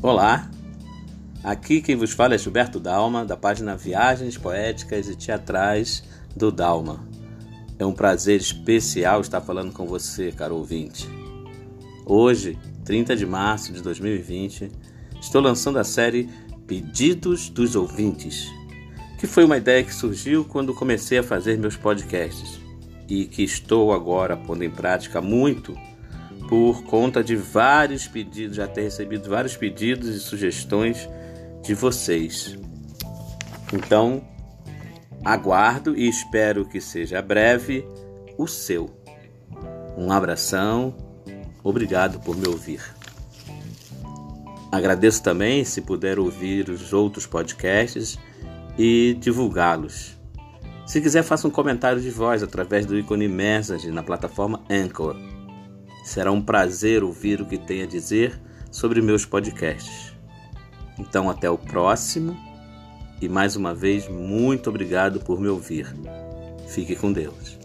Olá, aqui quem vos fala é Gilberto Dalma, da página Viagens Poéticas e Teatrais do Dalma. É um prazer especial estar falando com você, caro ouvinte. Hoje, 30 de março de 2020, estou lançando a série Pedidos dos Ouvintes, que foi uma ideia que surgiu quando comecei a fazer meus podcasts e que estou agora pondo em prática muito por conta de vários pedidos, já ter recebido vários pedidos e sugestões de vocês. Então, aguardo e espero que seja breve o seu. Um abração, obrigado por me ouvir. Agradeço também se puder ouvir os outros podcasts e divulgá-los. Se quiser, faça um comentário de voz através do ícone Message na plataforma Anchor. Será um prazer ouvir o que tem a dizer sobre meus podcasts. Então, até o próximo e mais uma vez, muito obrigado por me ouvir. Fique com Deus.